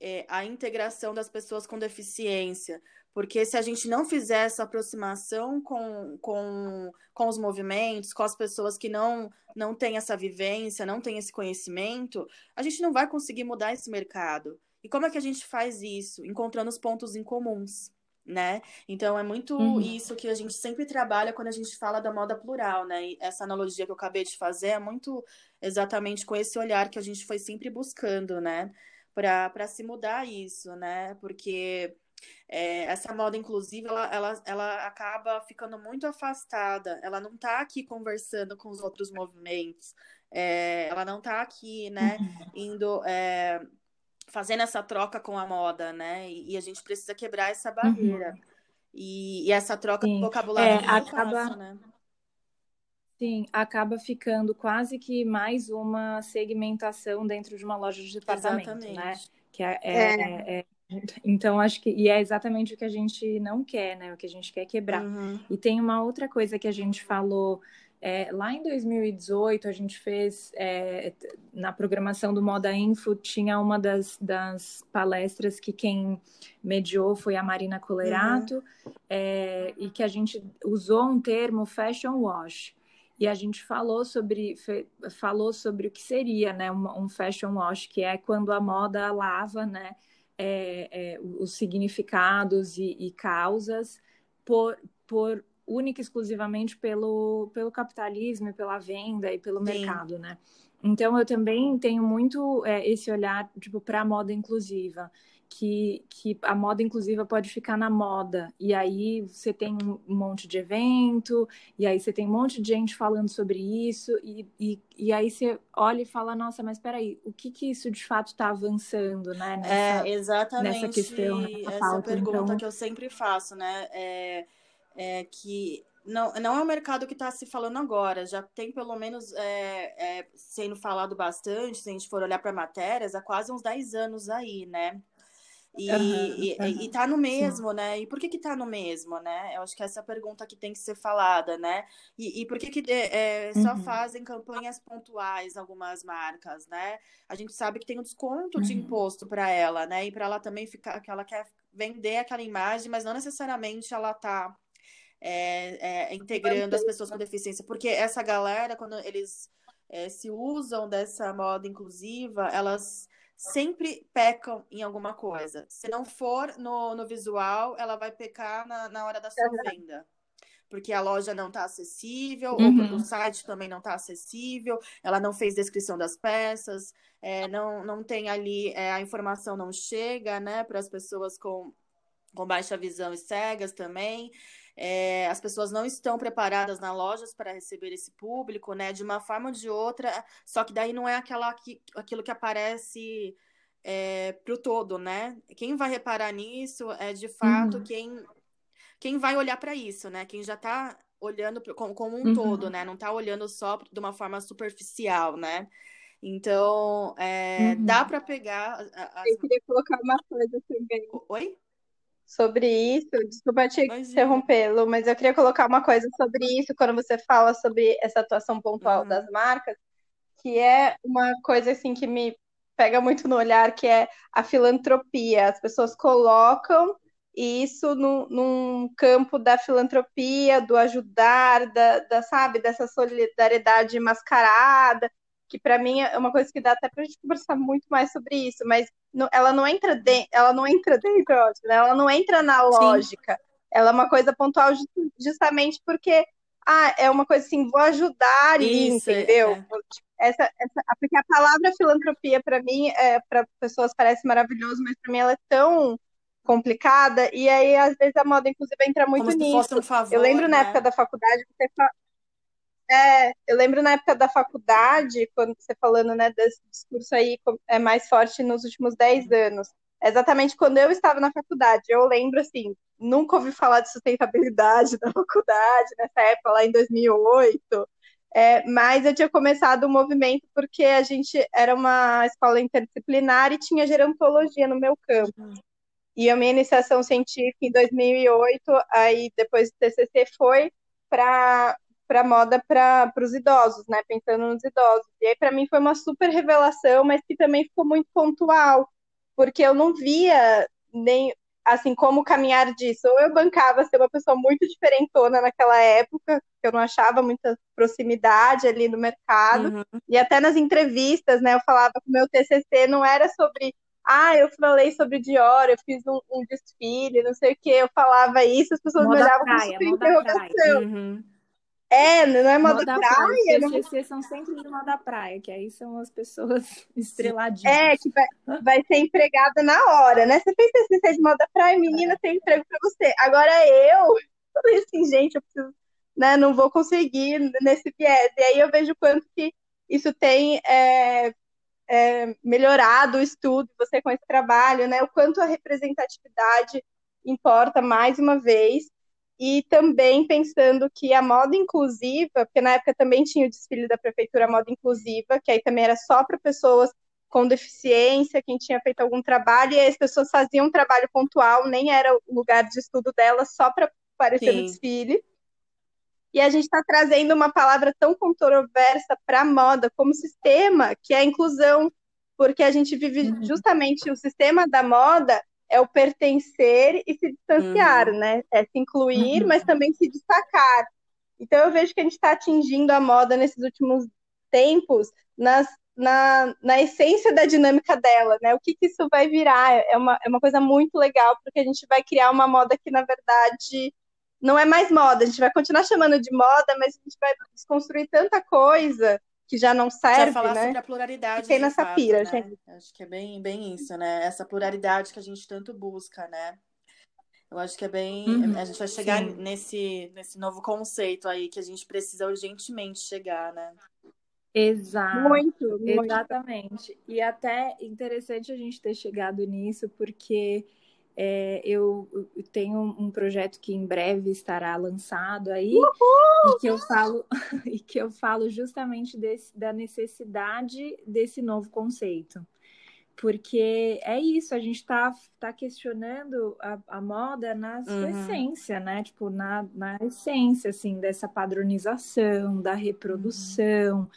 é, a integração das pessoas com deficiência. Porque se a gente não fizer essa aproximação com, com, com os movimentos, com as pessoas que não, não têm essa vivência, não têm esse conhecimento, a gente não vai conseguir mudar esse mercado. E como é que a gente faz isso? Encontrando os pontos em comuns né? Então é muito uhum. isso que a gente sempre trabalha quando a gente fala da moda plural, né? E essa analogia que eu acabei de fazer é muito exatamente com esse olhar que a gente foi sempre buscando, né? Para se mudar isso, né? Porque é, essa moda inclusiva ela, ela, ela acaba ficando muito afastada, ela não está aqui conversando com os outros movimentos, é, ela não está aqui, né, uhum. indo é, fazendo essa troca com a moda, né? E, e a gente precisa quebrar essa barreira. Uhum. E, e, essa troca Sim. de vocabulário é, acaba... Fácil, né? Sim, acaba ficando quase que mais uma segmentação dentro de uma loja de departamento, né? Exatamente. né? Que é, é, é. é, então acho que e é exatamente o que a gente não quer, né? O que a gente quer quebrar. Uhum. E tem uma outra coisa que a gente falou é, lá em 2018, a gente fez, é, na programação do Moda Info, tinha uma das, das, palestras que quem mediou foi a Marina Colerato, uhum. é, e que a gente usou um termo fashion wash. E a gente falou sobre, falou sobre o que seria né, um, um fashion wash, que é quando a moda lava né, é, é, os significados e, e causas por, por única e exclusivamente pelo, pelo capitalismo e pela venda e pelo Sim. mercado, né? Então eu também tenho muito é, esse olhar tipo para a moda inclusiva, que, que a moda inclusiva pode ficar na moda e aí você tem um monte de evento e aí você tem um monte de gente falando sobre isso e, e, e aí você olha e fala nossa, mas espera aí, o que que isso de fato está avançando, né? Nessa, é exatamente nessa questão, nessa essa pauta. pergunta então... que eu sempre faço, né? É é, que não, não é um mercado que está se falando agora, já tem pelo menos é, é, sendo falado bastante, se a gente for olhar para matérias, há quase uns 10 anos aí, né? E, uhum, e, uhum, e, tá no mesmo, sim. né? E por que que tá no mesmo, né? Eu acho que essa é a pergunta que tem que ser falada, né? E, e por que que é, só uhum. fazem campanhas pontuais algumas marcas, né? A gente sabe que tem um desconto de uhum. imposto para ela, né? E para ela também ficar, que ela quer vender aquela imagem, mas não necessariamente ela tá é, é, integrando as pessoas com deficiência, porque essa galera, quando eles é, se usam dessa moda inclusiva, elas sempre pecam em alguma coisa. Se não for no, no visual, ela vai pecar na, na hora da sua venda. Porque a loja não está acessível, uhum. ou o site também não está acessível, ela não fez descrição das peças, é, não, não tem ali, é, a informação não chega né, para as pessoas com, com baixa visão e cegas também. É, as pessoas não estão preparadas nas lojas para receber esse público, né? De uma forma ou de outra, só que daí não é aquela que, aquilo que aparece é, para o todo, né? Quem vai reparar nisso é de fato uhum. quem, quem vai olhar para isso, né? Quem já está olhando como, como um uhum. todo, né? Não está olhando só de uma forma superficial, né? Então, é, uhum. dá para pegar. As... Eu queria colocar uma coisa também. Oi? Sobre isso, desculpa te interrompê-lo, mas eu queria colocar uma coisa sobre isso quando você fala sobre essa atuação pontual uhum. das marcas, que é uma coisa assim que me pega muito no olhar, que é a filantropia. As pessoas colocam isso no, num campo da filantropia, do ajudar, da, da sabe, dessa solidariedade mascarada, que para mim é uma coisa que dá até para a gente conversar muito mais sobre isso, mas não, ela não entra dentro, ela não entra dentro, né? ela não entra na lógica. Sim. Ela é uma coisa pontual justamente porque ah, é uma coisa assim, vou ajudar isso, entendeu? É. Essa, essa, porque a palavra filantropia para mim, é, para pessoas parece maravilhoso, mas para mim ela é tão complicada e aí às vezes a moda inclusive entra muito Como nisso. Um favor, eu lembro né? na época da faculdade você é, eu lembro na época da faculdade, quando você falando, né, desse discurso aí é mais forte nos últimos 10 anos. Exatamente quando eu estava na faculdade. Eu lembro, assim, nunca ouvi falar de sustentabilidade na faculdade, nessa época, lá em 2008. É, mas eu tinha começado o movimento porque a gente era uma escola interdisciplinar e tinha gerontologia no meu campo. Uhum. E a minha iniciação científica em 2008, aí depois do TCC, foi para para moda para os idosos, né? Pensando nos idosos. E aí para mim foi uma super revelação, mas que também ficou muito pontual, porque eu não via nem assim como caminhar disso. Ou eu bancava ser uma pessoa muito diferentona naquela época, que eu não achava muita proximidade ali no mercado. Uhum. E até nas entrevistas, né, eu falava que o meu TCC não era sobre ah, eu falei sobre Dior, eu fiz um, um desfile, não sei o que, eu falava isso, as pessoas moda me olhavam praia, com super interrogação. Uhum. É, não é moda, moda praia. praia os TCC são sempre de moda praia, que aí são as pessoas estreladinhas. É, que vai, vai ser empregada na hora, né? Você fez TCC de moda praia, menina, é. tem emprego para você. Agora eu, falei assim, gente, eu preciso, né, não vou conseguir nesse viés. E aí eu vejo quanto que isso tem é, é, melhorado o estudo, você com esse trabalho, né? O quanto a representatividade importa mais uma vez e também pensando que a moda inclusiva, porque na época também tinha o desfile da prefeitura Moda Inclusiva, que aí também era só para pessoas com deficiência, quem tinha feito algum trabalho, e as pessoas faziam um trabalho pontual, nem era o lugar de estudo delas, só para aparecer Sim. no desfile. E a gente está trazendo uma palavra tão controversa para a moda como sistema, que é a inclusão, porque a gente vive uhum. justamente o sistema da moda é o pertencer e se distanciar, uhum. né? É se incluir, uhum. mas também se destacar. Então eu vejo que a gente está atingindo a moda nesses últimos tempos nas, na, na essência da dinâmica dela, né? O que, que isso vai virar? É uma, é uma coisa muito legal, porque a gente vai criar uma moda que, na verdade, não é mais moda. A gente vai continuar chamando de moda, mas a gente vai desconstruir tanta coisa que já não serve, já falar né? sobre a pluralidade. E tem nessa fato, pira, né? gente. Acho que é bem, bem isso, né? Essa pluralidade que a gente tanto busca, né? Eu acho que é bem. Uhum, a gente vai chegar nesse, nesse novo conceito aí que a gente precisa urgentemente chegar, né? Exato. Muito, muito. Exatamente. E até interessante a gente ter chegado nisso, porque é, eu, eu, tenho um projeto que em breve estará lançado aí Uhul! e que eu falo e que eu falo justamente desse, da necessidade desse novo conceito porque é isso a gente está tá questionando a, a moda na uhum. sua essência né tipo na, na essência assim dessa padronização da reprodução uhum.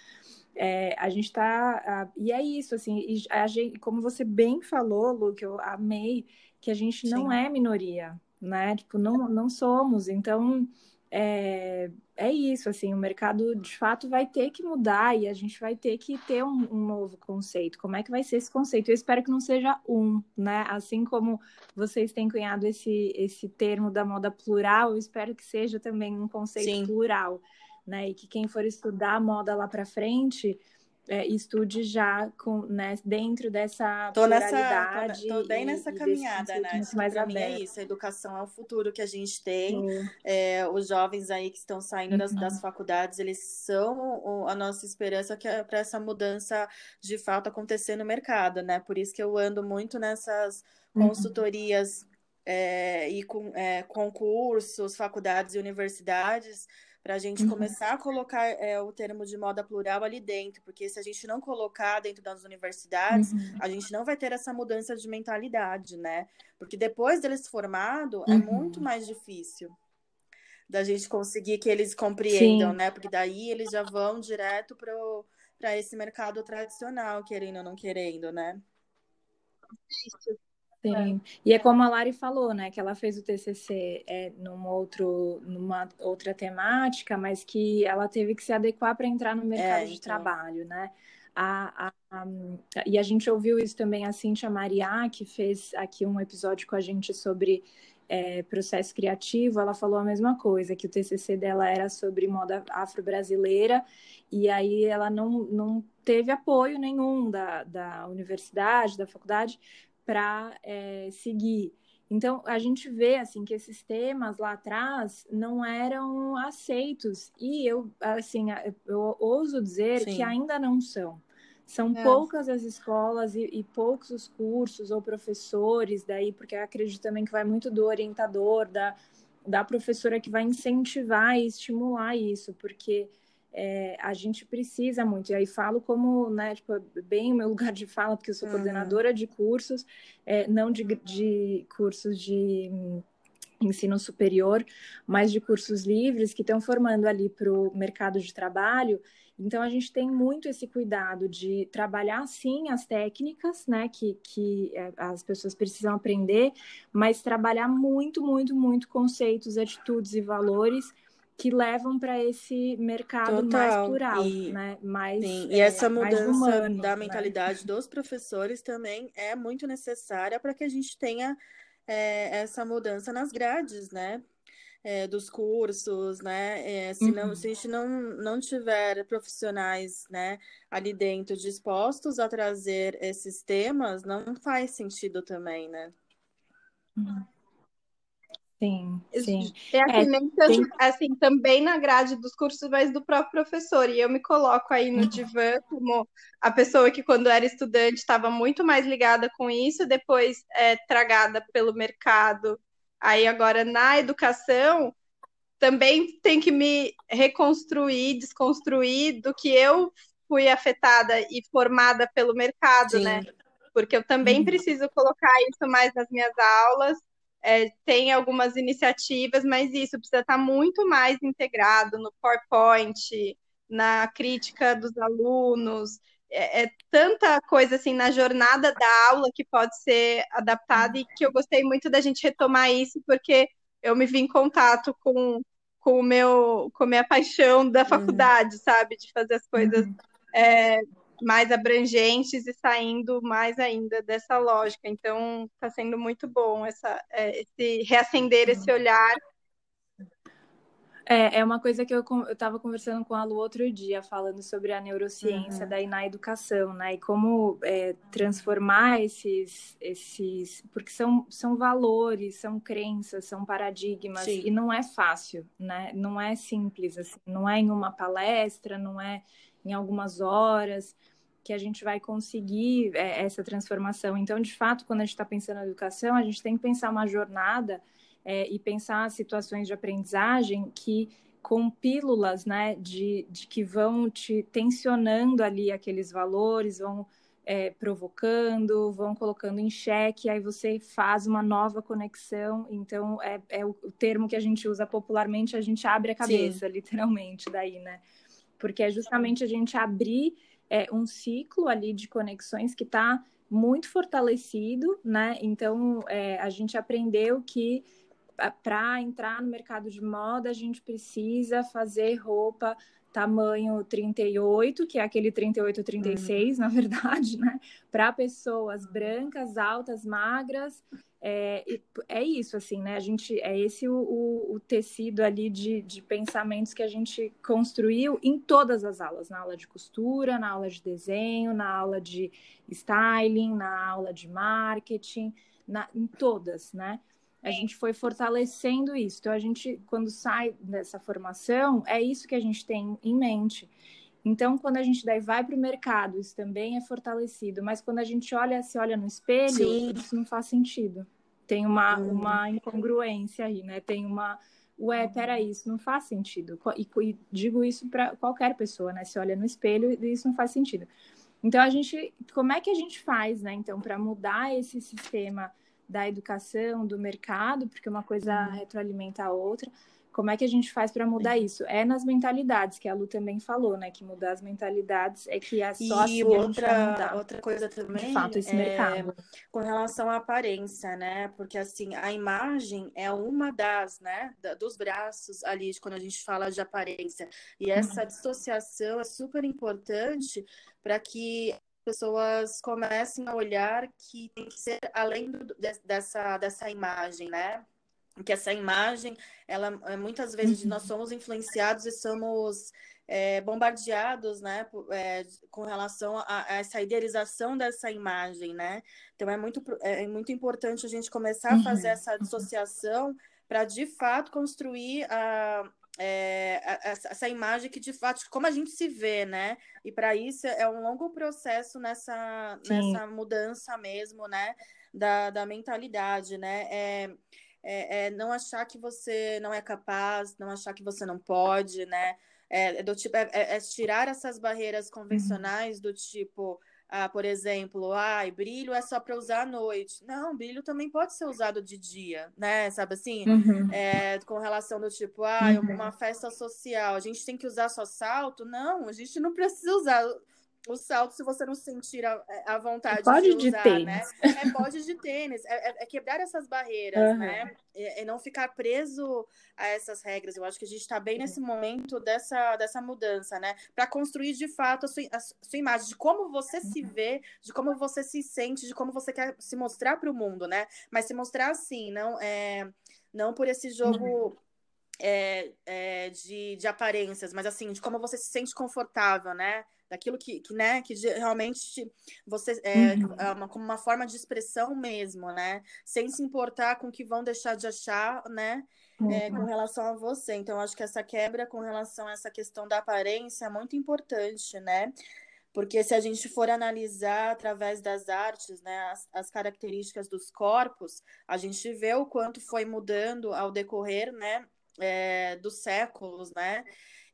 É, a gente está. E é isso, assim, a gente, como você bem falou, Lu, que eu amei, que a gente não Sim. é minoria, né? Tipo, não, não somos. Então, é, é isso, assim, o mercado de fato vai ter que mudar e a gente vai ter que ter um, um, novo conceito. Como é que vai ser esse conceito? Eu espero que não seja um, né? Assim como vocês têm cunhado esse, esse termo da moda plural, eu espero que seja também um conceito Sim. plural, né? E que quem for estudar moda lá para frente é, estude já com, né, dentro dessa tô pluralidade. Nessa, tô, tô bem e, nessa e caminhada, né? Mais pra mim é isso, a educação é o futuro que a gente tem. É, os jovens aí que estão saindo uhum. das, das, faculdades, eles são a nossa esperança que é para essa mudança de fato acontecer no mercado, né? Por isso que eu ando muito nessas uhum. consultorias uhum. é, e com, é, concursos, faculdades e universidades para a gente uhum. começar a colocar é, o termo de moda plural ali dentro, porque se a gente não colocar dentro das universidades, uhum. a gente não vai ter essa mudança de mentalidade, né? Porque depois deles formado, é uhum. é muito mais difícil da gente conseguir que eles compreendam, Sim. né? Porque daí eles já vão direto para esse mercado tradicional, querendo ou não querendo, né? Isso. Sim. É. E é como a Lari falou, né? Que ela fez o TCC é, num outro, numa outra temática, mas que ela teve que se adequar para entrar no é, mercado é, de então. trabalho, né? A, a, a, e a gente ouviu isso também a Cintia Mariá, que fez aqui um episódio com a gente sobre é, processo criativo, ela falou a mesma coisa, que o TCC dela era sobre moda afro-brasileira, e aí ela não, não teve apoio nenhum da, da universidade, da faculdade, para é, seguir. Então, a gente vê assim que esses temas lá atrás não eram aceitos e eu assim, eu ouso dizer Sim. que ainda não são. São é. poucas as escolas e, e, poucos os cursos ou professores daí, porque eu acredito também que vai muito do orientador, da, da professora que vai incentivar e estimular isso, porque é, a gente precisa muito. E aí falo como, né, tipo, bem o meu lugar de fala, porque eu sou uhum. coordenadora de cursos, é, não de, de cursos de ensino superior, mas de cursos livres que estão formando ali para o mercado de trabalho. Então a gente tem muito esse cuidado de trabalhar sim as técnicas, né, que, que é, as pessoas precisam aprender, mas trabalhar muito, muito, muito conceitos, atitudes e valores que levam para esse mercado Total. mais plural, e, né? Mais, sim. e essa é, mudança humano, da né? mentalidade né? dos professores também é muito necessária para que a gente tenha é, essa mudança nas grades, né? É, dos cursos, né? É, se, não, uhum. se a gente não, não tiver profissionais né, ali dentro dispostos a trazer esses temas, não faz sentido também, né? Uhum. Sim, sim. É assim, é, tem... assim, também na grade dos cursos, mas do próprio professor. E eu me coloco aí no divã como a pessoa que, quando era estudante, estava muito mais ligada com isso, depois é, tragada pelo mercado. Aí agora na educação, também tem que me reconstruir, desconstruir do que eu fui afetada e formada pelo mercado, né? Sim. né? Porque eu também uhum. preciso colocar isso mais nas minhas aulas é, tem algumas iniciativas, mas isso precisa estar muito mais integrado no PowerPoint, na crítica dos alunos. É, é, tanta coisa assim na jornada da aula que pode ser adaptada e que eu gostei muito da gente retomar isso, porque eu me vi em contato com, com o meu com a minha paixão da uhum. faculdade, uhum. sabe? De fazer as coisas uhum. é, mais abrangentes e saindo mais ainda dessa lógica. Então, está sendo muito bom essa, é, esse reacender esse olhar. É, é uma coisa que eu estava conversando com a Lu outro dia, falando sobre a neurociência uhum. daí na educação, né? E como é, transformar esses, esses. Porque são, são valores, são crenças, são paradigmas, Sim. e não é fácil, né? Não é simples, assim, não é em uma palestra, não é em algumas horas que a gente vai conseguir é, essa transformação. Então, de fato, quando a gente está pensando na educação, a gente tem que pensar uma jornada é, e pensar situações de aprendizagem que com pílulas, né, de, de que vão te tensionando ali aqueles valores, vão é, provocando, vão colocando em xeque, aí você faz uma nova conexão. Então, é, é o, termo que a gente usa popularmente, a gente abre a cabeça, Sim. literalmente, daí, né? Porque é justamente a gente abrir é, um ciclo ali de conexões que está muito fortalecido, né? Então é, a gente aprendeu que para entrar no mercado de moda a gente precisa fazer roupa tamanho 38, que é aquele 38 36, uhum. na verdade, né? Para pessoas brancas, altas, magras, é, é isso, assim, né? A gente, é esse o, o, o, tecido ali de, de pensamentos que a gente construiu em todas as aulas, na aula de costura, na aula de desenho, na aula de styling, na aula de marketing, na, em todas, né? A gente foi fortalecendo isso. Então, a gente, quando sai dessa formação, é isso que a gente tem em mente. Então, quando a gente daí vai para o mercado, isso também é fortalecido. Mas quando a gente olha, se olha no espelho, Sim. isso não faz sentido. Tem uma, uhum. uma incongruência aí, né? Tem uma, ué, peraí, isso não faz sentido. E, e digo isso para qualquer pessoa, né? Se olha no espelho isso não faz sentido. Então, a gente, como é que a gente faz, né, então, para mudar esse sistema da educação, do mercado, porque uma coisa retroalimenta a outra, como é que a gente faz para mudar isso? É nas mentalidades, que a Lu também falou, né? Que mudar as mentalidades é que é só e assim outra, outra coisa também de fato, esse é mercado. com relação à aparência, né? Porque assim, a imagem é uma das, né, dos braços ali quando a gente fala de aparência. E essa uhum. dissociação é super importante para que pessoas comecem a olhar que tem que ser além do, dessa, dessa imagem, né? que essa imagem, ela é, muitas vezes uhum. nós somos influenciados e somos é, bombardeados, né, é, com relação a, a, essa idealização dessa imagem, né? Então é muito, é muito importante a gente começar a fazer uhum. essa dissociação para de fato construir a, é, essa imagem que de fato como a gente se vê, né? E para isso é um longo processo nessa, nessa mudança mesmo, né? Da, da mentalidade, né? É, é, é, não achar que você não é capaz, não achar que você não pode, né? É, é do tipo, é, é, é tirar essas barreiras convencionais do tipo, ah, por exemplo, ai, brilho é só para usar à noite. Não, brilho também pode ser usado de dia, né? Sabe assim? Uhum. É, com relação do tipo, ah, uhum. uma festa social, a gente tem que usar só salto? Não, a gente não precisa usar o salto se você não sentir a, a vontade pode de usar, de tênis. né? É pode de tênis, é, é, é quebrar essas barreiras, uhum. né? E, e, não ficar preso a essas regras. Eu acho que a gente está bem nesse momento dessa, dessa mudança, né? Para construir de fato a sua, a sua imagem, de como você se uhum. vê, de como você se sente, de como você quer se mostrar para o mundo, né? Mas se mostrar assim, não é não por esse jogo uhum. é, é, de, de aparências, mas assim, de como você se sente confortável, né? Daquilo que, que, né, que realmente você é, uhum. é uma, como uma forma de expressão mesmo, né, sem se importar com o que vão deixar de achar, né, uhum. é, com uhum. relação a você. Então, acho que essa quebra com relação a essa questão da aparência é muito importante, né, porque se a gente for analisar através das artes, né, as, as características dos corpos, a gente vê o quanto foi mudando ao decorrer, né, é, dos séculos, né,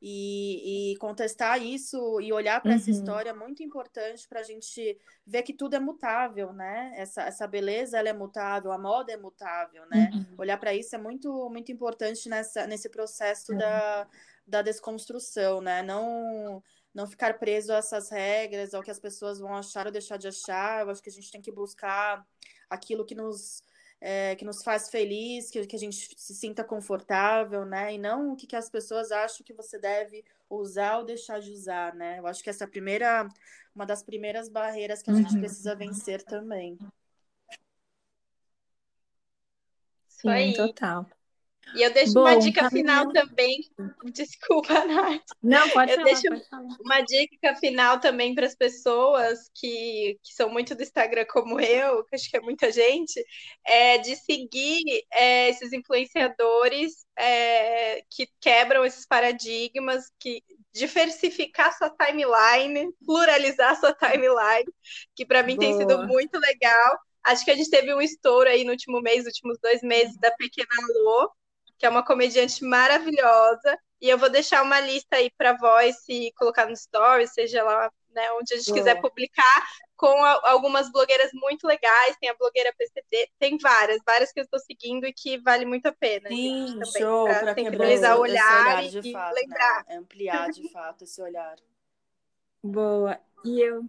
e, e contestar isso e olhar para uhum. essa história é muito importante para a gente ver que tudo é mutável, né? Essa, essa beleza ela é mutável, a moda é mutável, né? Uhum. Olhar para isso é muito, muito importante nessa, nesse processo uhum. da, da desconstrução, né? Não não ficar preso a essas regras, ao que as pessoas vão achar ou deixar de achar. Eu acho que a gente tem que buscar aquilo que nos é, que nos faz feliz, que, que a gente se sinta confortável, né? E não o que, que as pessoas acham que você deve usar ou deixar de usar, né? Eu acho que essa é a primeira, uma das primeiras barreiras que a gente uhum. precisa vencer também. Sim, total. E eu deixo Bom, uma dica final também. Desculpa, Nath. Não, pode eu falar, deixo pode falar. uma dica final também para as pessoas que, que são muito do Instagram como eu, que acho que é muita gente, é de seguir é, esses influenciadores é, que quebram esses paradigmas, que diversificar sua timeline, pluralizar sua timeline, que para mim Boa. tem sido muito legal. Acho que a gente teve um estouro aí no último mês, últimos dois meses, da Pequena Lô, que é uma comediante maravilhosa. E eu vou deixar uma lista aí para Voice colocar no story, seja lá né, onde a gente quiser publicar, com a, algumas blogueiras muito legais. Tem a blogueira PCD, tem várias, várias que eu estou seguindo e que vale muito a pena. Sim, também, show, para sensibilizar o olhar, olhar e, fato, lembrar. Né? Ampliar de fato esse olhar. Boa. E eu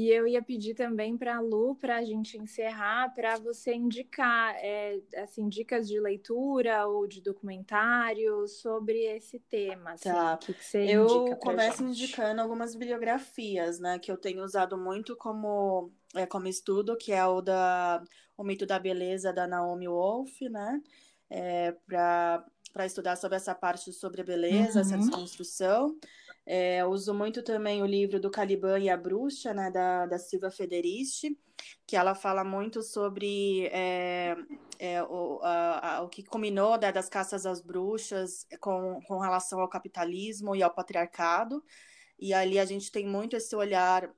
e eu ia pedir também para a Lu, para a gente encerrar, para você indicar é, assim, dicas de leitura ou de documentário sobre esse tema. Assim, tá. que, que você eu começo gente? indicando algumas biografias, né, que eu tenho usado muito como, é, como estudo, que é o da O Mito da Beleza, da Naomi Wolf, né? É, para estudar sobre essa parte sobre a beleza, uhum. essa desconstrução. É, uso muito também o livro do Caliban e a Bruxa, né, da, da Silvia Federici, que ela fala muito sobre é, é, o, a, a, o que combinou né, das caças às bruxas com, com relação ao capitalismo e ao patriarcado. E ali a gente tem muito esse olhar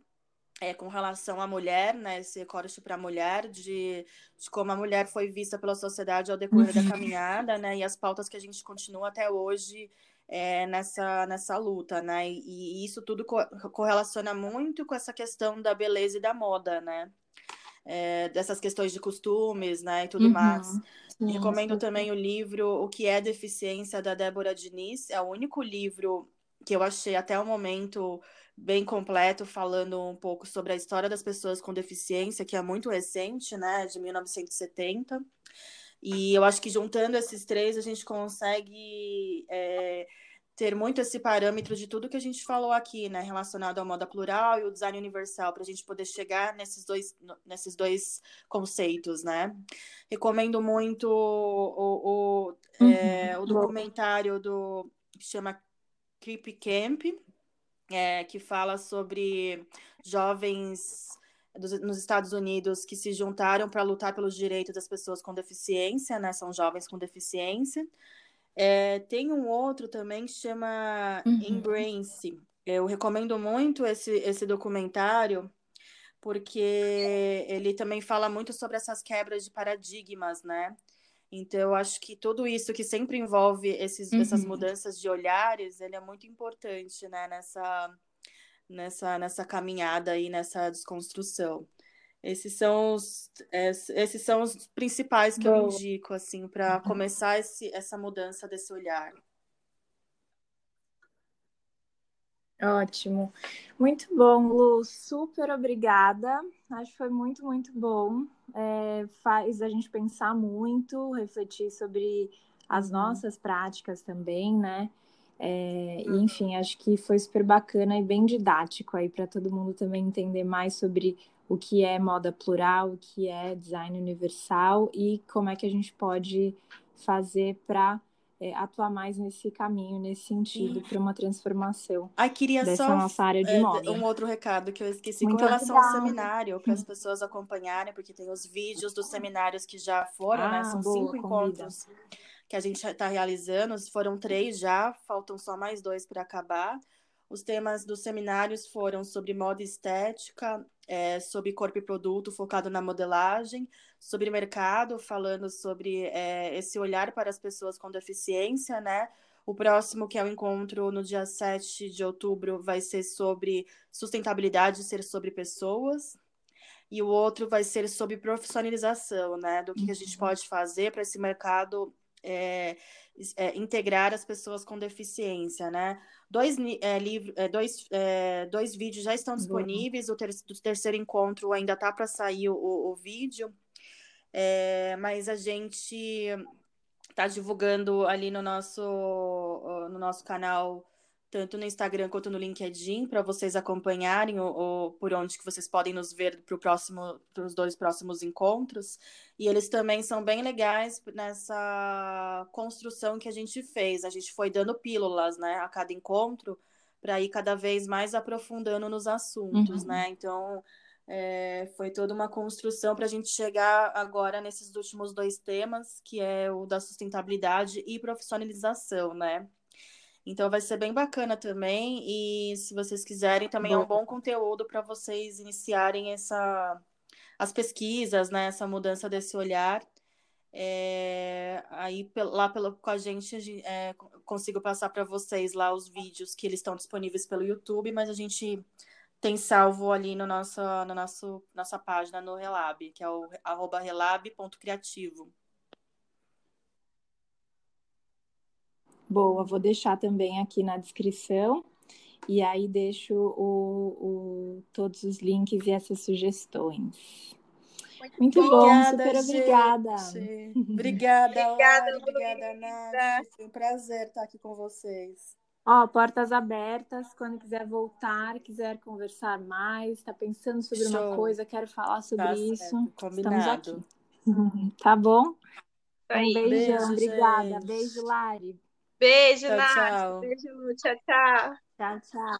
é, com relação à mulher, né, esse recorte para a mulher, de, de, como a mulher foi vista pela sociedade ao decorrer uhum. da caminhada, né, e as pautas que a gente continua até hoje é, nessa, nessa luta, né, e, e isso tudo co correlaciona muito com essa questão da beleza e da moda, né, é, dessas questões de costumes, né, e tudo uhum. mais. Sim, Recomendo sim. também o livro O que é Deficiência, da Débora Diniz, é o único livro que eu achei até o momento bem completo, falando um pouco sobre a história das pessoas com deficiência, que é muito recente, né, de 1970. E eu acho que juntando esses três, a gente consegue é, ter muito esse parâmetro de tudo que a gente falou aqui, né, relacionado à moda plural e o design universal, para a gente poder chegar nesses dois, nesses dois conceitos, né. Recomendo muito o, o, uhum. é, o documentário do que chama Creep Camp, é, que fala sobre jovens dos, nos Estados Unidos que se juntaram para lutar pelos direitos das pessoas com deficiência, né? São jovens com deficiência. É, tem um outro também que chama uhum. Embrace. Eu recomendo muito esse, esse documentário porque ele também fala muito sobre essas quebras de paradigmas, né? Então, eu acho que tudo isso que sempre envolve esses, uhum. essas mudanças de olhares, ele é muito importante, né, nessa, nessa, nessa caminhada aí, nessa desconstrução. Esses são os, esses são os principais que Bom. eu indico, assim, para uhum. começar esse, essa mudança desse olhar. Ótimo. Muito bom, Lu. Super obrigada. Acho que foi muito, muito bom. É, faz a gente pensar muito, refletir sobre as uhum. nossas práticas também, né? É, uhum. Enfim, acho que foi super bacana e bem didático aí para todo mundo também entender mais sobre o que é moda plural, o que é design universal e como é que a gente pode fazer para é, atuar mais nesse caminho, nesse sentido, para uma transformação Ai, queria dessa só, nossa área de é, moda. Um outro recado que eu esqueci Muito com relação legal. ao seminário, para as pessoas acompanharem, porque tem os vídeos dos seminários que já foram, né? ah, né? São boa, cinco encontros que a gente está realizando, foram três já, faltam só mais dois para acabar. Os temas dos seminários foram sobre moda estética, é, sobre corpo e produto, focado na modelagem, sobre mercado, falando sobre é, esse olhar para as pessoas com deficiência, né? O próximo, que é o encontro no dia 7 de outubro, vai ser sobre sustentabilidade, ser sobre pessoas. E o outro vai ser sobre profissionalização, né? Do que, que a gente uhum. pode fazer para esse mercado é, é, integrar as pessoas com deficiência, né? Dois, é, livro, é, dois, é, dois vídeos já estão disponíveis, o ter, do terceiro encontro ainda tá para sair o, o vídeo, é, mas a gente está divulgando ali no nosso, no nosso canal tanto no Instagram quanto no LinkedIn, para vocês acompanharem o, o, por onde que vocês podem nos ver para próximo, os dois próximos encontros. E eles também são bem legais nessa construção que a gente fez. A gente foi dando pílulas, né, a cada encontro, para ir cada vez mais aprofundando nos assuntos, uhum. né? Então, é, foi toda uma construção para a gente chegar agora nesses últimos dois temas, que é o da sustentabilidade e profissionalização, né? Então vai ser bem bacana também. E se vocês quiserem, também bom. é um bom conteúdo para vocês iniciarem essa as pesquisas, né? Essa mudança desse olhar. É, aí lá pelo, com a gente é, consigo passar para vocês lá os vídeos que eles estão disponíveis pelo YouTube, mas a gente tem salvo ali no nosso, no nosso nossa página no Relab, que é o arroba relab.criativo. Boa, vou deixar também aqui na descrição. E aí deixo o, o, todos os links e essas sugestões. Muito, Muito bom, super gente. obrigada. Obrigada, obrigada, obrigada, Nath. Foi um prazer estar aqui com vocês. Ó, portas abertas, quando quiser voltar, quiser conversar mais, está pensando sobre Show. uma coisa, quero falar sobre tá isso. Certo. Combinado. Estamos aqui. tá bom? Um beijão, Beijo, obrigada. Gente. Beijo, Lari. Beijo, tchau, Nath. Tchau. Beijo. Tchau, tchau. Tchau, tchau.